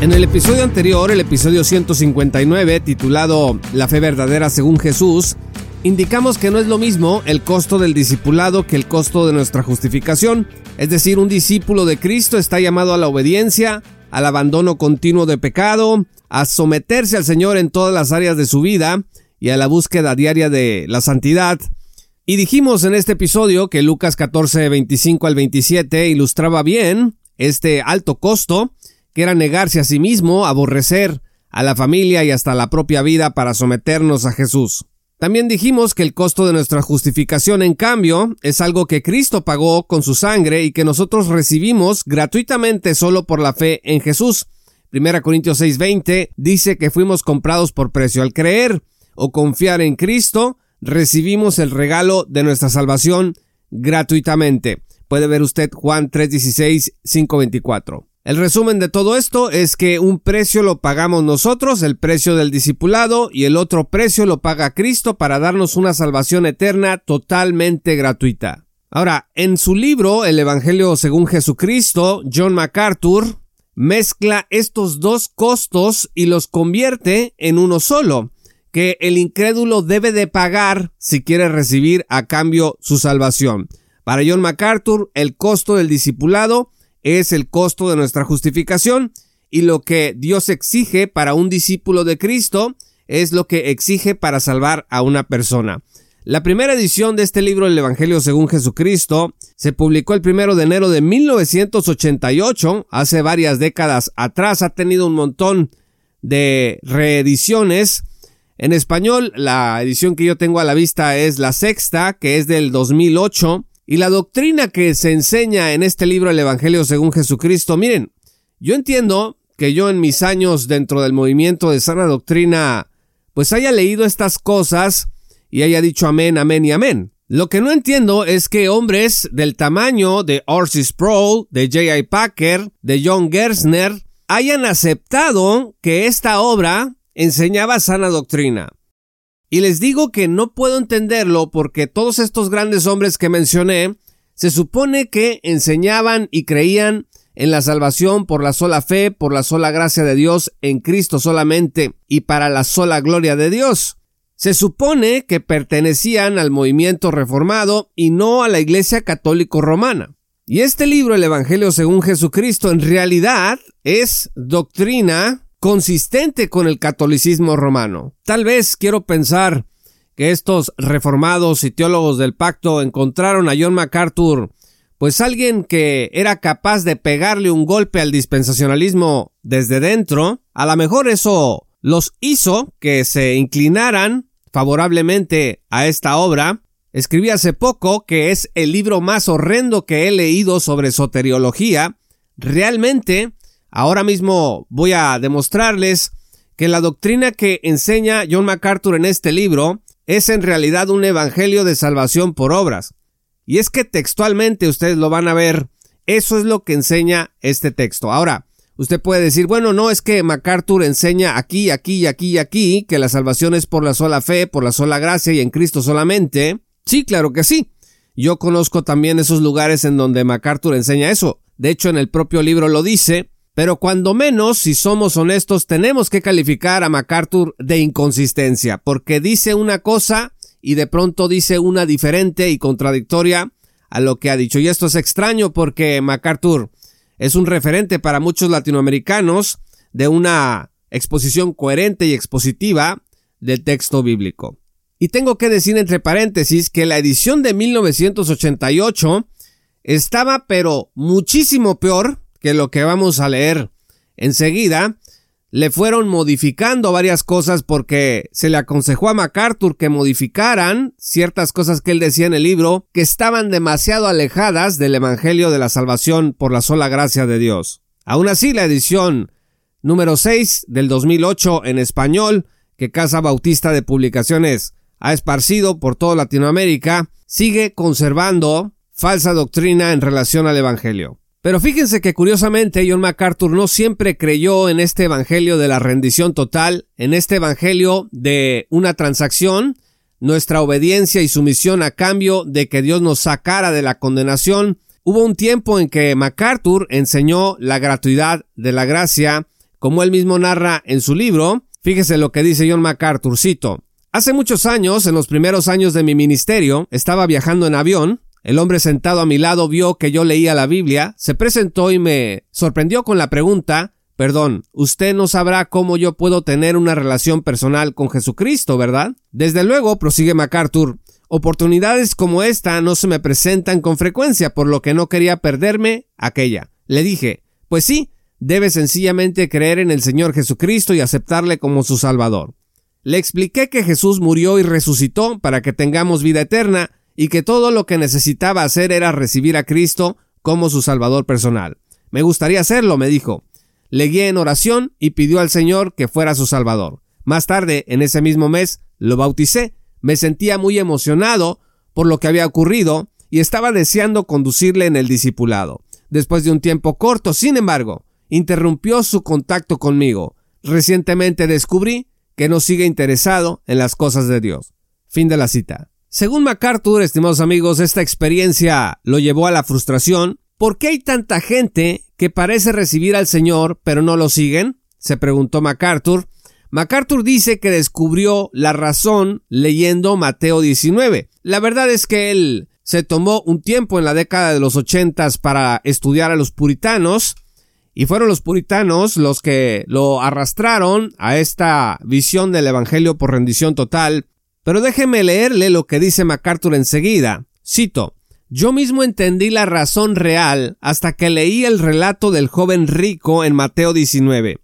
En el episodio anterior, el episodio 159, titulado La fe verdadera según Jesús, indicamos que no es lo mismo el costo del discipulado que el costo de nuestra justificación. Es decir, un discípulo de Cristo está llamado a la obediencia, al abandono continuo de pecado, a someterse al Señor en todas las áreas de su vida y a la búsqueda diaria de la santidad. Y dijimos en este episodio que Lucas 14, 25 al 27 ilustraba bien este alto costo que era negarse a sí mismo, aborrecer a la familia y hasta la propia vida para someternos a Jesús. También dijimos que el costo de nuestra justificación, en cambio, es algo que Cristo pagó con su sangre y que nosotros recibimos gratuitamente solo por la fe en Jesús. 1 Corintios 6:20 dice que fuimos comprados por precio. Al creer o confiar en Cristo, recibimos el regalo de nuestra salvación gratuitamente. Puede ver usted Juan 3:16, 5:24. El resumen de todo esto es que un precio lo pagamos nosotros, el precio del discipulado, y el otro precio lo paga Cristo para darnos una salvación eterna totalmente gratuita. Ahora, en su libro El Evangelio según Jesucristo, John MacArthur mezcla estos dos costos y los convierte en uno solo, que el incrédulo debe de pagar si quiere recibir a cambio su salvación. Para John MacArthur, el costo del discipulado es el costo de nuestra justificación y lo que Dios exige para un discípulo de Cristo es lo que exige para salvar a una persona. La primera edición de este libro, El Evangelio según Jesucristo, se publicó el primero de enero de 1988, hace varias décadas atrás, ha tenido un montón de reediciones. En español, la edición que yo tengo a la vista es la sexta, que es del 2008, y la doctrina que se enseña en este libro, el Evangelio según Jesucristo, miren, yo entiendo que yo en mis años dentro del movimiento de sana doctrina, pues haya leído estas cosas y haya dicho amén, amén y amén. Lo que no entiendo es que hombres del tamaño de Orsis Sproul, de J.I. Packer, de John Gersner, hayan aceptado que esta obra enseñaba sana doctrina. Y les digo que no puedo entenderlo porque todos estos grandes hombres que mencioné se supone que enseñaban y creían en la salvación por la sola fe, por la sola gracia de Dios, en Cristo solamente y para la sola gloria de Dios. Se supone que pertenecían al movimiento reformado y no a la Iglesia católico romana. Y este libro, el Evangelio según Jesucristo, en realidad es doctrina consistente con el catolicismo romano. Tal vez quiero pensar que estos reformados y teólogos del pacto encontraron a John MacArthur pues alguien que era capaz de pegarle un golpe al dispensacionalismo desde dentro, a lo mejor eso los hizo que se inclinaran favorablemente a esta obra. Escribí hace poco que es el libro más horrendo que he leído sobre soteriología. Realmente Ahora mismo voy a demostrarles que la doctrina que enseña John MacArthur en este libro es en realidad un evangelio de salvación por obras. Y es que textualmente ustedes lo van a ver, eso es lo que enseña este texto. Ahora, usted puede decir, bueno, no es que MacArthur enseña aquí, aquí, aquí y aquí que la salvación es por la sola fe, por la sola gracia y en Cristo solamente. Sí, claro que sí. Yo conozco también esos lugares en donde MacArthur enseña eso. De hecho, en el propio libro lo dice, pero cuando menos, si somos honestos, tenemos que calificar a MacArthur de inconsistencia, porque dice una cosa y de pronto dice una diferente y contradictoria a lo que ha dicho. Y esto es extraño porque MacArthur es un referente para muchos latinoamericanos de una exposición coherente y expositiva del texto bíblico. Y tengo que decir entre paréntesis que la edición de 1988 estaba pero muchísimo peor que lo que vamos a leer enseguida, le fueron modificando varias cosas porque se le aconsejó a MacArthur que modificaran ciertas cosas que él decía en el libro que estaban demasiado alejadas del Evangelio de la Salvación por la sola gracia de Dios. Aún así, la edición número 6 del 2008 en español, que Casa Bautista de Publicaciones ha esparcido por toda Latinoamérica, sigue conservando falsa doctrina en relación al Evangelio. Pero fíjense que curiosamente John MacArthur no siempre creyó en este Evangelio de la rendición total, en este Evangelio de una transacción, nuestra obediencia y sumisión a cambio de que Dios nos sacara de la condenación. Hubo un tiempo en que MacArthur enseñó la gratuidad de la gracia, como él mismo narra en su libro. Fíjese lo que dice John MacArthur, cito. Hace muchos años, en los primeros años de mi ministerio, estaba viajando en avión, el hombre sentado a mi lado vio que yo leía la Biblia, se presentó y me sorprendió con la pregunta, Perdón, usted no sabrá cómo yo puedo tener una relación personal con Jesucristo, ¿verdad? Desde luego, prosigue MacArthur, oportunidades como esta no se me presentan con frecuencia, por lo que no quería perderme aquella. Le dije, pues sí, debe sencillamente creer en el Señor Jesucristo y aceptarle como su Salvador. Le expliqué que Jesús murió y resucitó para que tengamos vida eterna, y que todo lo que necesitaba hacer era recibir a Cristo como su Salvador personal. Me gustaría hacerlo, me dijo. Le guié en oración y pidió al Señor que fuera su Salvador. Más tarde, en ese mismo mes, lo bauticé. Me sentía muy emocionado por lo que había ocurrido y estaba deseando conducirle en el discipulado. Después de un tiempo corto, sin embargo, interrumpió su contacto conmigo. Recientemente descubrí que no sigue interesado en las cosas de Dios. Fin de la cita. Según MacArthur, estimados amigos, esta experiencia lo llevó a la frustración. ¿Por qué hay tanta gente que parece recibir al Señor pero no lo siguen? se preguntó MacArthur. MacArthur dice que descubrió la razón leyendo Mateo 19. La verdad es que él se tomó un tiempo en la década de los ochentas para estudiar a los puritanos y fueron los puritanos los que lo arrastraron a esta visión del Evangelio por rendición total pero déjeme leerle lo que dice MacArthur enseguida. Cito, yo mismo entendí la razón real hasta que leí el relato del joven rico en Mateo 19.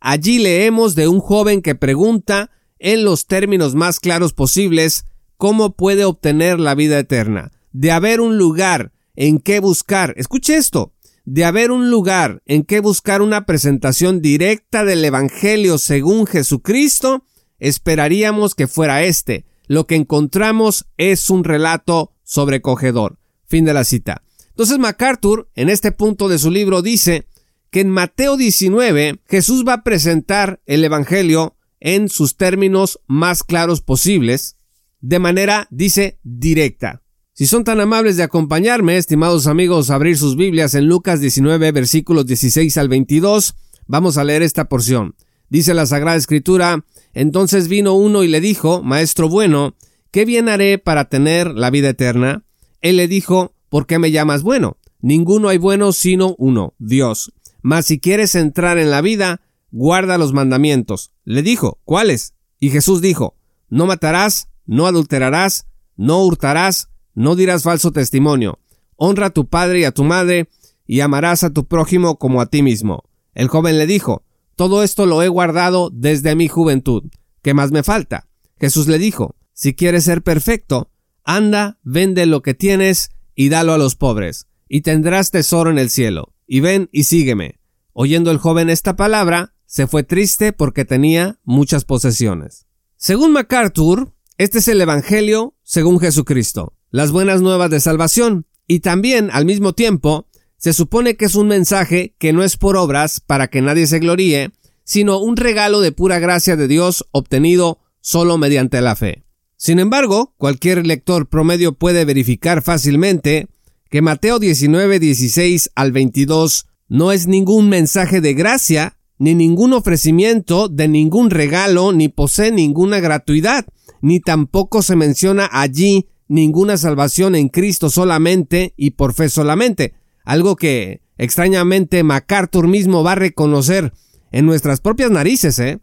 Allí leemos de un joven que pregunta, en los términos más claros posibles, cómo puede obtener la vida eterna. De haber un lugar en que buscar, escuche esto, de haber un lugar en que buscar una presentación directa del Evangelio según Jesucristo, esperaríamos que fuera este. Lo que encontramos es un relato sobrecogedor. Fin de la cita. Entonces MacArthur, en este punto de su libro, dice que en Mateo 19 Jesús va a presentar el Evangelio en sus términos más claros posibles, de manera, dice, directa. Si son tan amables de acompañarme, estimados amigos, a abrir sus Biblias en Lucas 19, versículos 16 al 22, vamos a leer esta porción. Dice la Sagrada Escritura, entonces vino uno y le dijo, Maestro bueno, ¿qué bien haré para tener la vida eterna? Él le dijo, ¿por qué me llamas bueno? Ninguno hay bueno sino uno, Dios. Mas si quieres entrar en la vida, guarda los mandamientos. Le dijo, ¿cuáles? Y Jesús dijo, no matarás, no adulterarás, no hurtarás, no dirás falso testimonio. Honra a tu padre y a tu madre, y amarás a tu prójimo como a ti mismo. El joven le dijo, todo esto lo he guardado desde mi juventud. ¿Qué más me falta? Jesús le dijo, si quieres ser perfecto, anda, vende lo que tienes y dalo a los pobres, y tendrás tesoro en el cielo, y ven y sígueme. Oyendo el joven esta palabra, se fue triste porque tenía muchas posesiones. Según MacArthur, este es el Evangelio según Jesucristo, las buenas nuevas de salvación, y también, al mismo tiempo, se supone que es un mensaje que no es por obras para que nadie se gloríe, sino un regalo de pura gracia de Dios obtenido solo mediante la fe. Sin embargo, cualquier lector promedio puede verificar fácilmente que Mateo 19, 16 al 22 no es ningún mensaje de gracia, ni ningún ofrecimiento de ningún regalo, ni posee ninguna gratuidad, ni tampoco se menciona allí ninguna salvación en Cristo solamente y por fe solamente, algo que extrañamente MacArthur mismo va a reconocer en nuestras propias narices, ¿eh?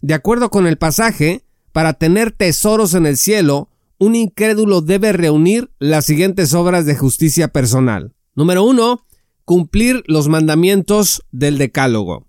De acuerdo con el pasaje, para tener tesoros en el cielo, un incrédulo debe reunir las siguientes obras de justicia personal. Número uno, cumplir los mandamientos del decálogo.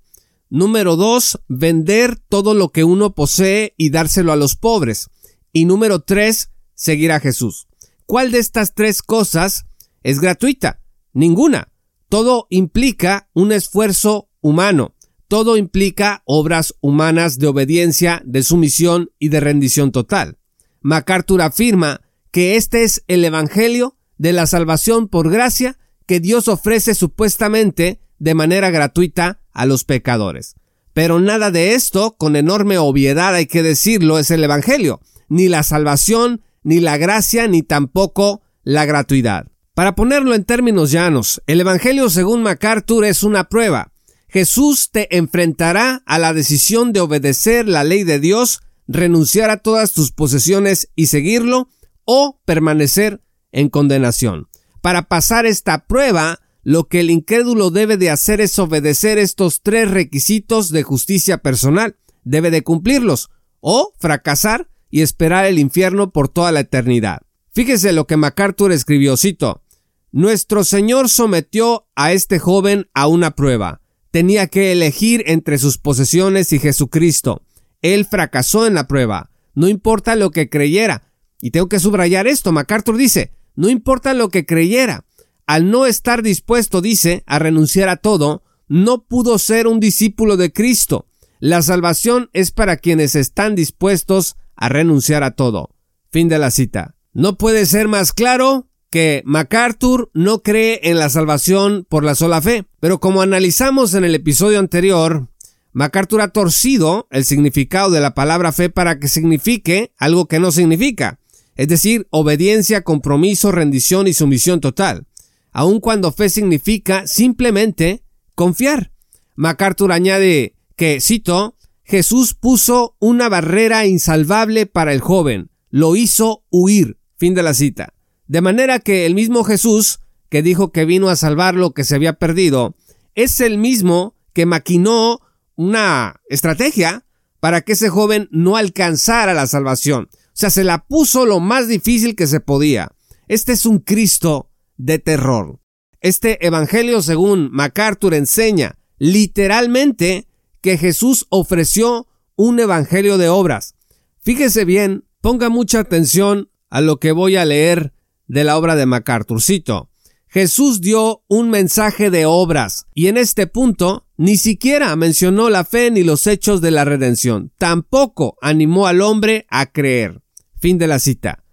Número dos, vender todo lo que uno posee y dárselo a los pobres. Y número tres, seguir a Jesús. ¿Cuál de estas tres cosas es gratuita? Ninguna. Todo implica un esfuerzo humano. Todo implica obras humanas de obediencia, de sumisión y de rendición total. MacArthur afirma que este es el Evangelio de la salvación por gracia que Dios ofrece supuestamente de manera gratuita a los pecadores. Pero nada de esto, con enorme obviedad hay que decirlo, es el Evangelio, ni la salvación, ni la gracia, ni tampoco la gratuidad. Para ponerlo en términos llanos, el Evangelio según MacArthur es una prueba. Jesús te enfrentará a la decisión de obedecer la ley de Dios, renunciar a todas tus posesiones y seguirlo, o permanecer en condenación. Para pasar esta prueba, lo que el incrédulo debe de hacer es obedecer estos tres requisitos de justicia personal. Debe de cumplirlos o fracasar y esperar el infierno por toda la eternidad. Fíjese lo que MacArthur escribió, cito, Nuestro Señor sometió a este joven a una prueba. Tenía que elegir entre sus posesiones y Jesucristo. Él fracasó en la prueba. No importa lo que creyera. Y tengo que subrayar esto. MacArthur dice, no importa lo que creyera al no estar dispuesto, dice, a renunciar a todo, no pudo ser un discípulo de Cristo. La salvación es para quienes están dispuestos a renunciar a todo. Fin de la cita. No puede ser más claro que MacArthur no cree en la salvación por la sola fe, pero como analizamos en el episodio anterior, MacArthur ha torcido el significado de la palabra fe para que signifique algo que no significa, es decir, obediencia, compromiso, rendición y sumisión total aun cuando fe significa simplemente confiar. MacArthur añade que, cito, Jesús puso una barrera insalvable para el joven, lo hizo huir. Fin de la cita. De manera que el mismo Jesús, que dijo que vino a salvar lo que se había perdido, es el mismo que maquinó una estrategia para que ese joven no alcanzara la salvación. O sea, se la puso lo más difícil que se podía. Este es un Cristo de terror. Este Evangelio, según MacArthur, enseña literalmente que Jesús ofreció un Evangelio de obras. Fíjese bien, ponga mucha atención a lo que voy a leer de la obra de MacArthur. Cito, Jesús dio un mensaje de obras y en este punto ni siquiera mencionó la fe ni los hechos de la redención. Tampoco animó al hombre a creer. Fin de la cita.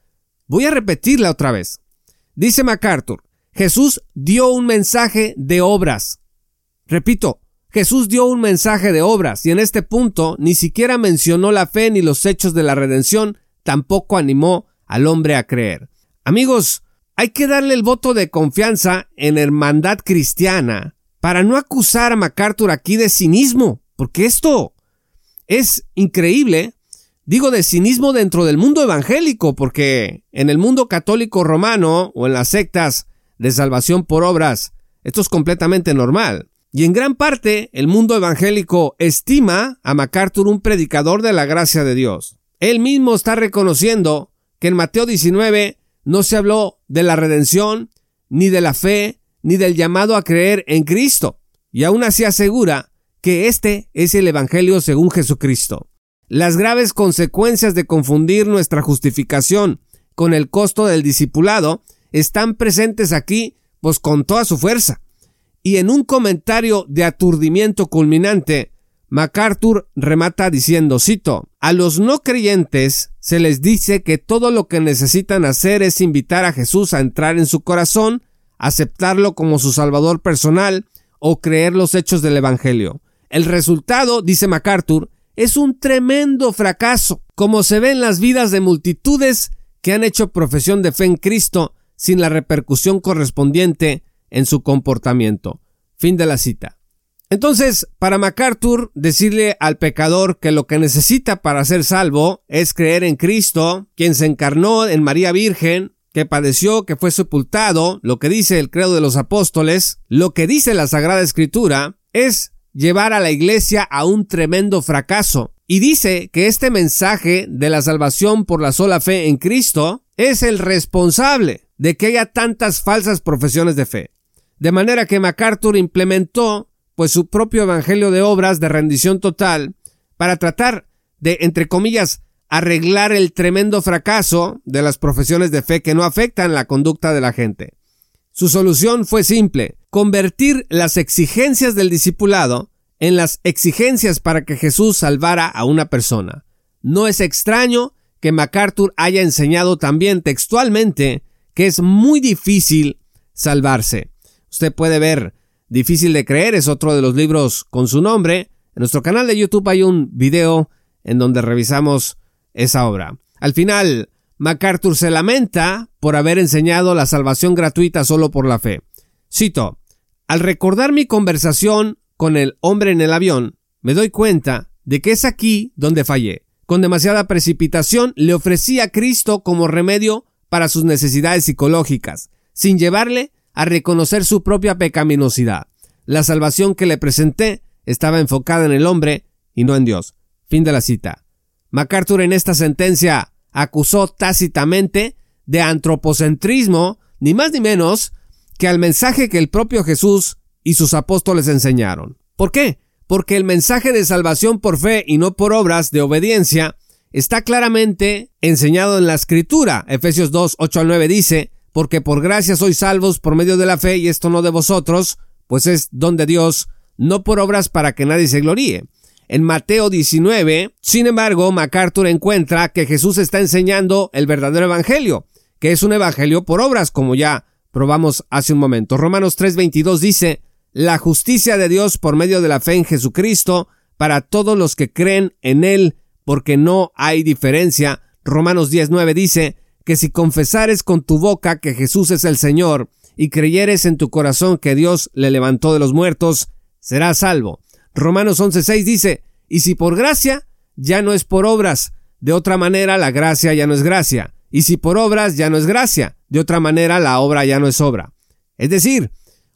Voy a repetirla otra vez. Dice MacArthur, Jesús dio un mensaje de obras. Repito, Jesús dio un mensaje de obras y en este punto ni siquiera mencionó la fe ni los hechos de la redención, tampoco animó al hombre a creer. Amigos, hay que darle el voto de confianza en hermandad cristiana para no acusar a MacArthur aquí de cinismo, porque esto es increíble Digo de cinismo dentro del mundo evangélico, porque en el mundo católico romano o en las sectas de salvación por obras, esto es completamente normal. Y en gran parte el mundo evangélico estima a MacArthur un predicador de la gracia de Dios. Él mismo está reconociendo que en Mateo 19 no se habló de la redención, ni de la fe, ni del llamado a creer en Cristo. Y aún así asegura que este es el Evangelio según Jesucristo. Las graves consecuencias de confundir nuestra justificación con el costo del discipulado están presentes aquí, pues con toda su fuerza. Y en un comentario de aturdimiento culminante, MacArthur remata diciendo, cito, a los no creyentes se les dice que todo lo que necesitan hacer es invitar a Jesús a entrar en su corazón, aceptarlo como su Salvador personal o creer los hechos del Evangelio. El resultado, dice MacArthur, es un tremendo fracaso, como se ve en las vidas de multitudes que han hecho profesión de fe en Cristo sin la repercusión correspondiente en su comportamiento. Fin de la cita. Entonces, para MacArthur, decirle al pecador que lo que necesita para ser salvo es creer en Cristo, quien se encarnó en María Virgen, que padeció, que fue sepultado, lo que dice el credo de los apóstoles, lo que dice la Sagrada Escritura, es llevar a la iglesia a un tremendo fracaso. Y dice que este mensaje de la salvación por la sola fe en Cristo es el responsable de que haya tantas falsas profesiones de fe. De manera que MacArthur implementó pues su propio evangelio de obras de rendición total para tratar de, entre comillas, arreglar el tremendo fracaso de las profesiones de fe que no afectan la conducta de la gente. Su solución fue simple, convertir las exigencias del discipulado en las exigencias para que Jesús salvara a una persona. No es extraño que MacArthur haya enseñado también textualmente que es muy difícil salvarse. Usted puede ver Difícil de creer es otro de los libros con su nombre. En nuestro canal de YouTube hay un video en donde revisamos esa obra. Al final, MacArthur se lamenta por haber enseñado la salvación gratuita solo por la fe. Cito, al recordar mi conversación con el hombre en el avión, me doy cuenta de que es aquí donde fallé. Con demasiada precipitación le ofrecí a Cristo como remedio para sus necesidades psicológicas, sin llevarle a reconocer su propia pecaminosidad. La salvación que le presenté estaba enfocada en el hombre y no en Dios. Fin de la cita. MacArthur en esta sentencia acusó tácitamente de antropocentrismo, ni más ni menos que al mensaje que el propio Jesús y sus apóstoles enseñaron. ¿Por qué? Porque el mensaje de salvación por fe y no por obras de obediencia está claramente enseñado en la escritura. Efesios 2, 8 al 9 dice, porque por gracia sois salvos por medio de la fe y esto no de vosotros, pues es don de Dios, no por obras para que nadie se gloríe. En Mateo 19, sin embargo, MacArthur encuentra que Jesús está enseñando el verdadero evangelio, que es un evangelio por obras, como ya probamos hace un momento. Romanos 3:22 dice, la justicia de Dios por medio de la fe en Jesucristo para todos los que creen en Él, porque no hay diferencia. Romanos 10:9 dice, que si confesares con tu boca que Jesús es el Señor y creyeres en tu corazón que Dios le levantó de los muertos, serás salvo. Romanos 11:6 dice, y si por gracia, ya no es por obras, de otra manera la gracia ya no es gracia, y si por obras ya no es gracia, de otra manera la obra ya no es obra. Es decir,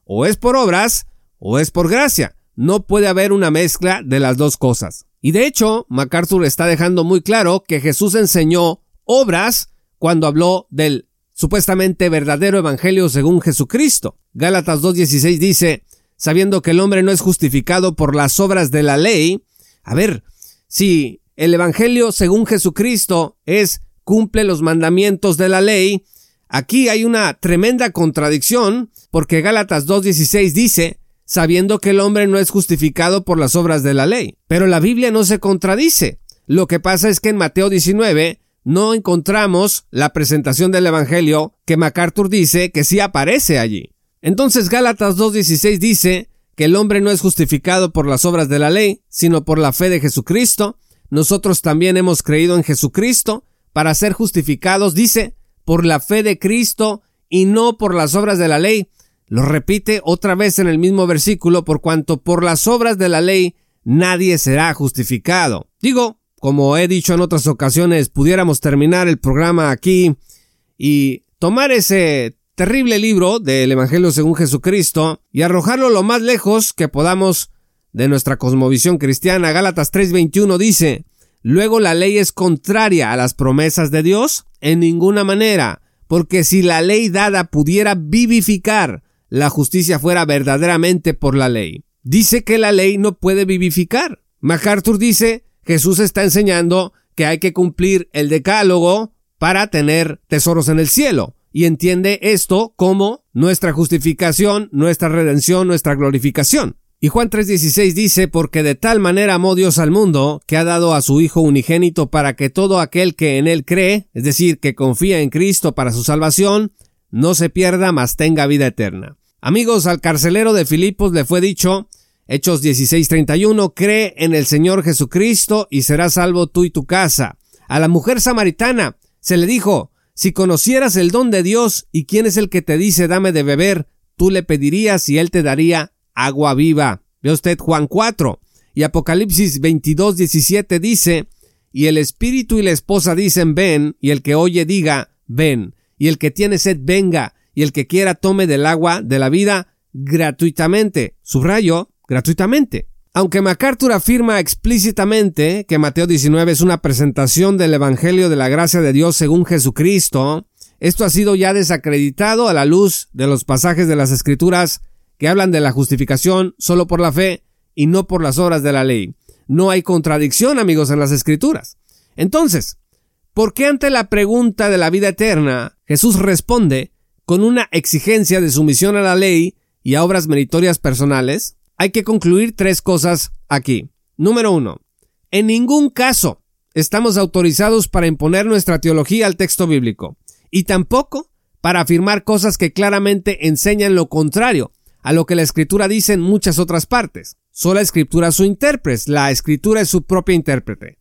o es por obras o es por gracia. No puede haber una mezcla de las dos cosas. Y de hecho, MacArthur está dejando muy claro que Jesús enseñó obras cuando habló del supuestamente verdadero evangelio según Jesucristo. Gálatas 2.16 dice, sabiendo que el hombre no es justificado por las obras de la ley. A ver, si el evangelio según Jesucristo es cumple los mandamientos de la ley, aquí hay una tremenda contradicción porque Gálatas 2.16 dice, sabiendo que el hombre no es justificado por las obras de la ley. Pero la Biblia no se contradice. Lo que pasa es que en Mateo 19 no encontramos la presentación del Evangelio que MacArthur dice que sí aparece allí. Entonces Gálatas 2.16 dice que el hombre no es justificado por las obras de la ley, sino por la fe de Jesucristo. Nosotros también hemos creído en Jesucristo para ser justificados, dice, por la fe de Cristo y no por las obras de la ley. Lo repite otra vez en el mismo versículo, por cuanto por las obras de la ley nadie será justificado. Digo, como he dicho en otras ocasiones, pudiéramos terminar el programa aquí y tomar ese terrible libro del Evangelio según Jesucristo y arrojarlo lo más lejos que podamos de nuestra cosmovisión cristiana. Gálatas 3:21 dice, Luego la ley es contraria a las promesas de Dios en ninguna manera, porque si la ley dada pudiera vivificar, la justicia fuera verdaderamente por la ley. Dice que la ley no puede vivificar. MacArthur dice Jesús está enseñando que hay que cumplir el decálogo para tener tesoros en el cielo. Y entiende esto como nuestra justificación, nuestra redención, nuestra glorificación. Y Juan 3:16 dice, porque de tal manera amó Dios al mundo, que ha dado a su Hijo unigénito para que todo aquel que en él cree, es decir, que confía en Cristo para su salvación, no se pierda, mas tenga vida eterna. Amigos, al carcelero de Filipos le fue dicho, Hechos 16:31, cree en el Señor Jesucristo y serás salvo tú y tu casa. A la mujer samaritana se le dijo, si conocieras el don de Dios y quién es el que te dice dame de beber, tú le pedirías y él te daría agua viva. Ve usted Juan 4 y Apocalipsis 22:17 dice, y el espíritu y la esposa dicen ven, y el que oye diga ven, y el que tiene sed venga, y el que quiera tome del agua de la vida gratuitamente. Subrayo, gratuitamente. Aunque MacArthur afirma explícitamente que Mateo 19 es una presentación del Evangelio de la gracia de Dios según Jesucristo, esto ha sido ya desacreditado a la luz de los pasajes de las Escrituras que hablan de la justificación solo por la fe y no por las obras de la ley. No hay contradicción, amigos, en las Escrituras. Entonces, ¿por qué ante la pregunta de la vida eterna Jesús responde con una exigencia de sumisión a la ley y a obras meritorias personales? Hay que concluir tres cosas aquí. Número uno, en ningún caso estamos autorizados para imponer nuestra teología al texto bíblico y tampoco para afirmar cosas que claramente enseñan lo contrario a lo que la escritura dice en muchas otras partes. Solo la escritura es su intérprete, la escritura es su propia intérprete.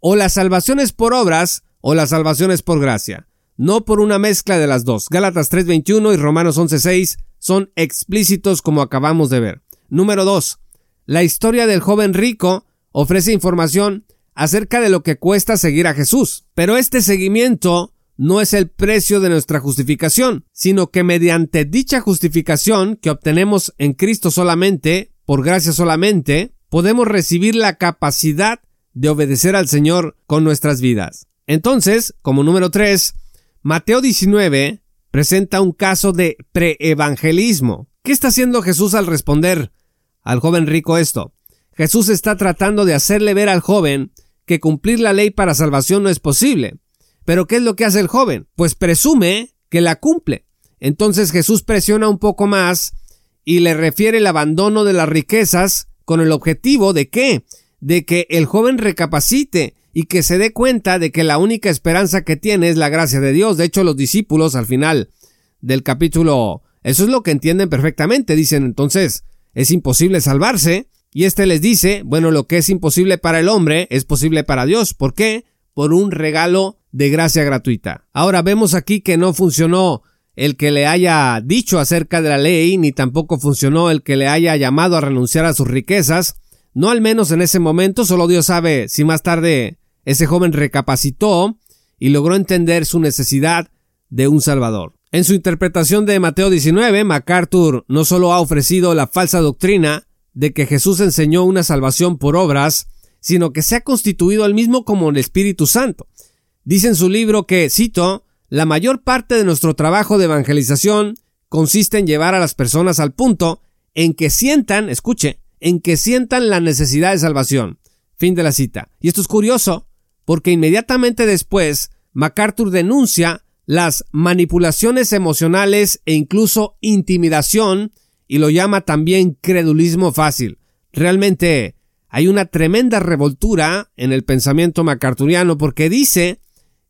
O la salvación es por obras o la salvación es por gracia, no por una mezcla de las dos. Gálatas 3:21 y Romanos 11:6 son explícitos como acabamos de ver. Número 2. La historia del joven rico ofrece información acerca de lo que cuesta seguir a Jesús, pero este seguimiento no es el precio de nuestra justificación, sino que mediante dicha justificación que obtenemos en Cristo solamente, por gracia solamente, podemos recibir la capacidad de obedecer al Señor con nuestras vidas. Entonces, como número 3, Mateo 19 presenta un caso de preevangelismo. ¿Qué está haciendo Jesús al responder al joven rico esto? Jesús está tratando de hacerle ver al joven que cumplir la ley para salvación no es posible. Pero ¿qué es lo que hace el joven? Pues presume que la cumple. Entonces Jesús presiona un poco más y le refiere el abandono de las riquezas con el objetivo de qué? De que el joven recapacite y que se dé cuenta de que la única esperanza que tiene es la gracia de Dios. De hecho, los discípulos al final del capítulo, eso es lo que entienden perfectamente. Dicen entonces, es imposible salvarse. Y este les dice, bueno, lo que es imposible para el hombre es posible para Dios. ¿Por qué? Por un regalo de gracia gratuita. Ahora vemos aquí que no funcionó el que le haya dicho acerca de la ley, ni tampoco funcionó el que le haya llamado a renunciar a sus riquezas. No al menos en ese momento, solo Dios sabe si más tarde ese joven recapacitó y logró entender su necesidad de un Salvador. En su interpretación de Mateo 19, MacArthur no solo ha ofrecido la falsa doctrina de que Jesús enseñó una salvación por obras, sino que se ha constituido él mismo como el Espíritu Santo. Dice en su libro que, cito, la mayor parte de nuestro trabajo de evangelización consiste en llevar a las personas al punto en que sientan, escuche, en que sientan la necesidad de salvación. Fin de la cita. Y esto es curioso, porque inmediatamente después MacArthur denuncia las manipulaciones emocionales e incluso intimidación y lo llama también credulismo fácil. Realmente hay una tremenda revoltura en el pensamiento macarturiano porque dice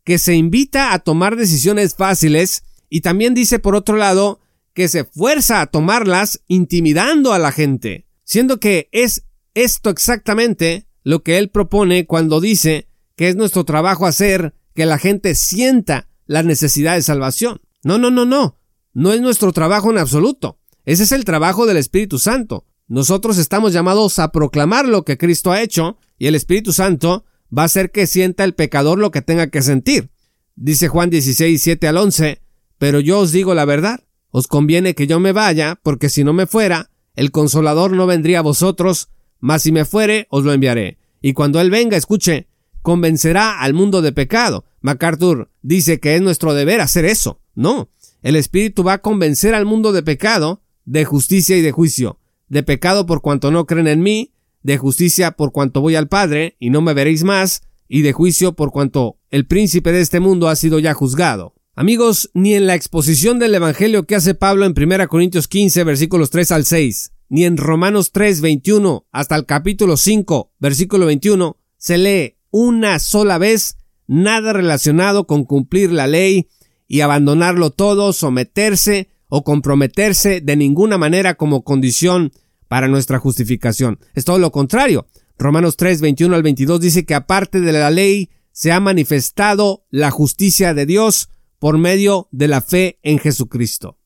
que se invita a tomar decisiones fáciles y también dice por otro lado que se fuerza a tomarlas intimidando a la gente, siendo que es esto exactamente lo que él propone cuando dice que es nuestro trabajo hacer que la gente sienta la necesidad de salvación. No, no, no, no. No es nuestro trabajo en absoluto. Ese es el trabajo del Espíritu Santo. Nosotros estamos llamados a proclamar lo que Cristo ha hecho y el Espíritu Santo va a hacer que sienta el pecador lo que tenga que sentir. Dice Juan 16, 7 al 11, pero yo os digo la verdad, os conviene que yo me vaya, porque si no me fuera, el consolador no vendría a vosotros, mas si me fuere, os lo enviaré. Y cuando él venga, escuche, convencerá al mundo de pecado. MacArthur dice que es nuestro deber hacer eso. No, el Espíritu va a convencer al mundo de pecado, de justicia y de juicio. De pecado por cuanto no creen en mí, de justicia por cuanto voy al Padre y no me veréis más, y de juicio por cuanto el príncipe de este mundo ha sido ya juzgado. Amigos, ni en la exposición del Evangelio que hace Pablo en 1 Corintios 15 versículos 3 al 6, ni en Romanos 3 21 hasta el capítulo 5 versículo 21, se lee una sola vez nada relacionado con cumplir la ley y abandonarlo todo, someterse o comprometerse de ninguna manera como condición para nuestra justificación. Es todo lo contrario. Romanos 3, 21 al 22 dice que aparte de la ley se ha manifestado la justicia de Dios por medio de la fe en Jesucristo.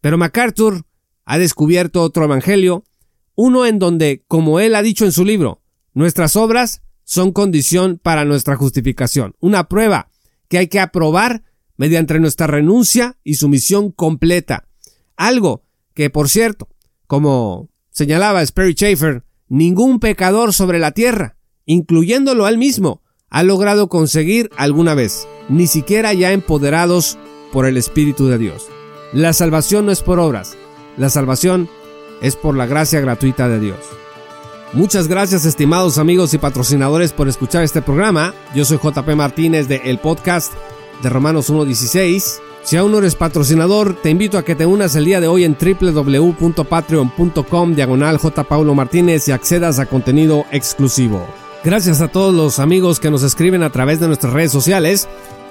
Pero MacArthur ha descubierto otro evangelio, uno en donde, como él ha dicho en su libro, nuestras obras son condición para nuestra justificación, una prueba que hay que aprobar mediante nuestra renuncia y sumisión completa. Algo que, por cierto, como señalaba Sperry Schaeffer, ningún pecador sobre la tierra, incluyéndolo él mismo, ha logrado conseguir alguna vez, ni siquiera ya empoderados por el Espíritu de Dios. La salvación no es por obras, la salvación es por la gracia gratuita de Dios. Muchas gracias estimados amigos y patrocinadores por escuchar este programa. Yo soy JP Martínez de el podcast de Romanos 1.16. Si aún no eres patrocinador, te invito a que te unas el día de hoy en www.patreon.com diagonal. Paulo Martínez y accedas a contenido exclusivo. Gracias a todos los amigos que nos escriben a través de nuestras redes sociales.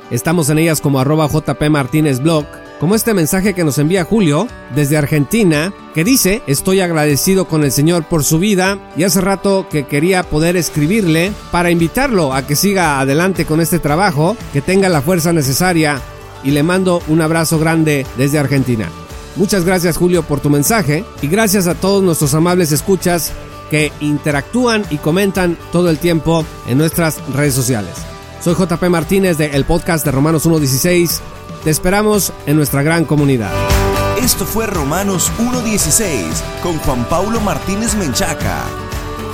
Estamos en ellas como arroba JP Martínez Blog, como este mensaje que nos envía Julio desde Argentina, que dice, estoy agradecido con el Señor por su vida y hace rato que quería poder escribirle para invitarlo a que siga adelante con este trabajo, que tenga la fuerza necesaria y le mando un abrazo grande desde Argentina. Muchas gracias Julio por tu mensaje y gracias a todos nuestros amables escuchas que interactúan y comentan todo el tiempo en nuestras redes sociales. Soy JP Martínez de el podcast de Romanos 1.16. Te esperamos en nuestra gran comunidad. Esto fue Romanos 1.16 con Juan Paulo Martínez Menchaca.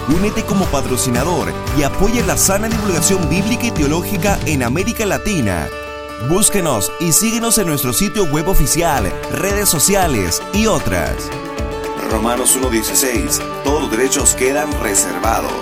Únete como patrocinador y apoya la sana divulgación bíblica y teológica en América Latina Búsquenos y síguenos en nuestro sitio web oficial, redes sociales y otras. Romanos 1.16. Todos los derechos quedan reservados.